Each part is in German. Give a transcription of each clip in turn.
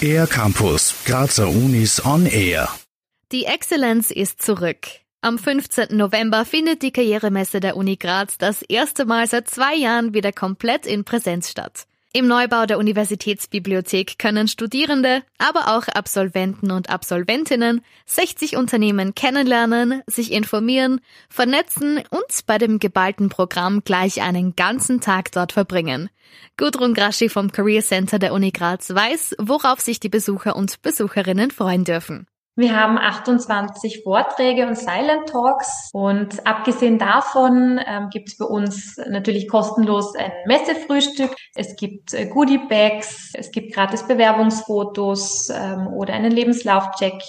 Air Campus, Grazer Unis on Air. Die Exzellenz ist zurück. Am 15. November findet die Karrieremesse der Uni Graz das erste Mal seit zwei Jahren wieder komplett in Präsenz statt. Im Neubau der Universitätsbibliothek können Studierende, aber auch Absolventen und Absolventinnen 60 Unternehmen kennenlernen, sich informieren, vernetzen und bei dem geballten Programm gleich einen ganzen Tag dort verbringen. Gudrun Graschi vom Career Center der Uni Graz weiß, worauf sich die Besucher und Besucherinnen freuen dürfen. Wir haben 28 Vorträge und Silent Talks und abgesehen davon ähm, gibt es bei uns natürlich kostenlos ein Messefrühstück. Es gibt äh, Goodie Bags, es gibt gratis Bewerbungsfotos ähm, oder einen Lebenslaufcheck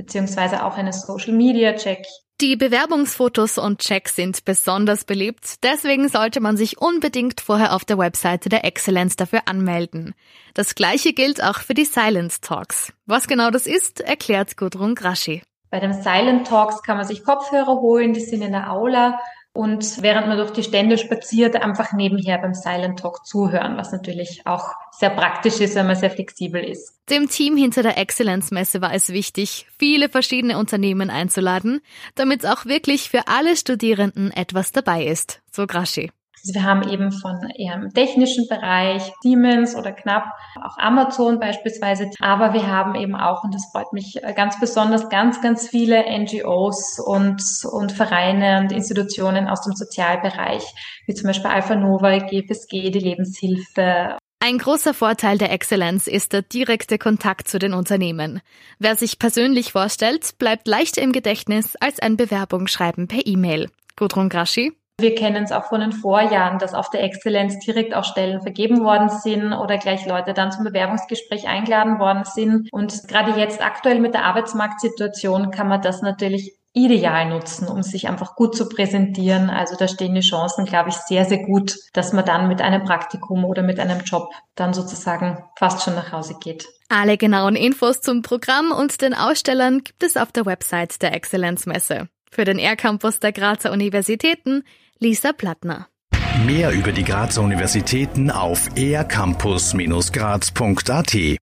beziehungsweise auch einen Social Media Check. Die Bewerbungsfotos und Checks sind besonders beliebt, deswegen sollte man sich unbedingt vorher auf der Webseite der Excellence dafür anmelden. Das gleiche gilt auch für die Silence Talks. Was genau das ist, erklärt Gudrun Graschi. Bei den Silent Talks kann man sich Kopfhörer holen, die sind in der Aula und während man durch die Stände spaziert, einfach nebenher beim Silent Talk zuhören, was natürlich auch sehr praktisch ist, wenn man sehr flexibel ist. Dem Team hinter der Excellence-Messe war es wichtig, viele verschiedene Unternehmen einzuladen, damit auch wirklich für alle Studierenden etwas dabei ist, so Graschi. Also wir haben eben von eher im technischen Bereich Siemens oder knapp auch Amazon beispielsweise, aber wir haben eben auch, und das freut mich äh, ganz besonders, ganz, ganz viele NGOs und, und Vereine und Institutionen aus dem Sozialbereich, wie zum Beispiel Alpha Nova, GFSG, die Lebenshilfe, ein großer Vorteil der Exzellenz ist der direkte Kontakt zu den Unternehmen. Wer sich persönlich vorstellt, bleibt leichter im Gedächtnis als ein Bewerbungsschreiben per E-Mail. Gudrun Graschi. Wir kennen es auch von den Vorjahren, dass auf der Exzellenz direkt auch Stellen vergeben worden sind oder gleich Leute dann zum Bewerbungsgespräch eingeladen worden sind. Und gerade jetzt aktuell mit der Arbeitsmarktsituation kann man das natürlich ideal nutzen, um sich einfach gut zu präsentieren. Also da stehen die Chancen, glaube ich, sehr, sehr gut, dass man dann mit einem Praktikum oder mit einem Job dann sozusagen fast schon nach Hause geht. Alle genauen Infos zum Programm und den Ausstellern gibt es auf der Website der Exzellenzmesse. Für den R-Campus der Grazer Universitäten Lisa Plattner. Mehr über die Grazer Universitäten auf ercampus-graz.at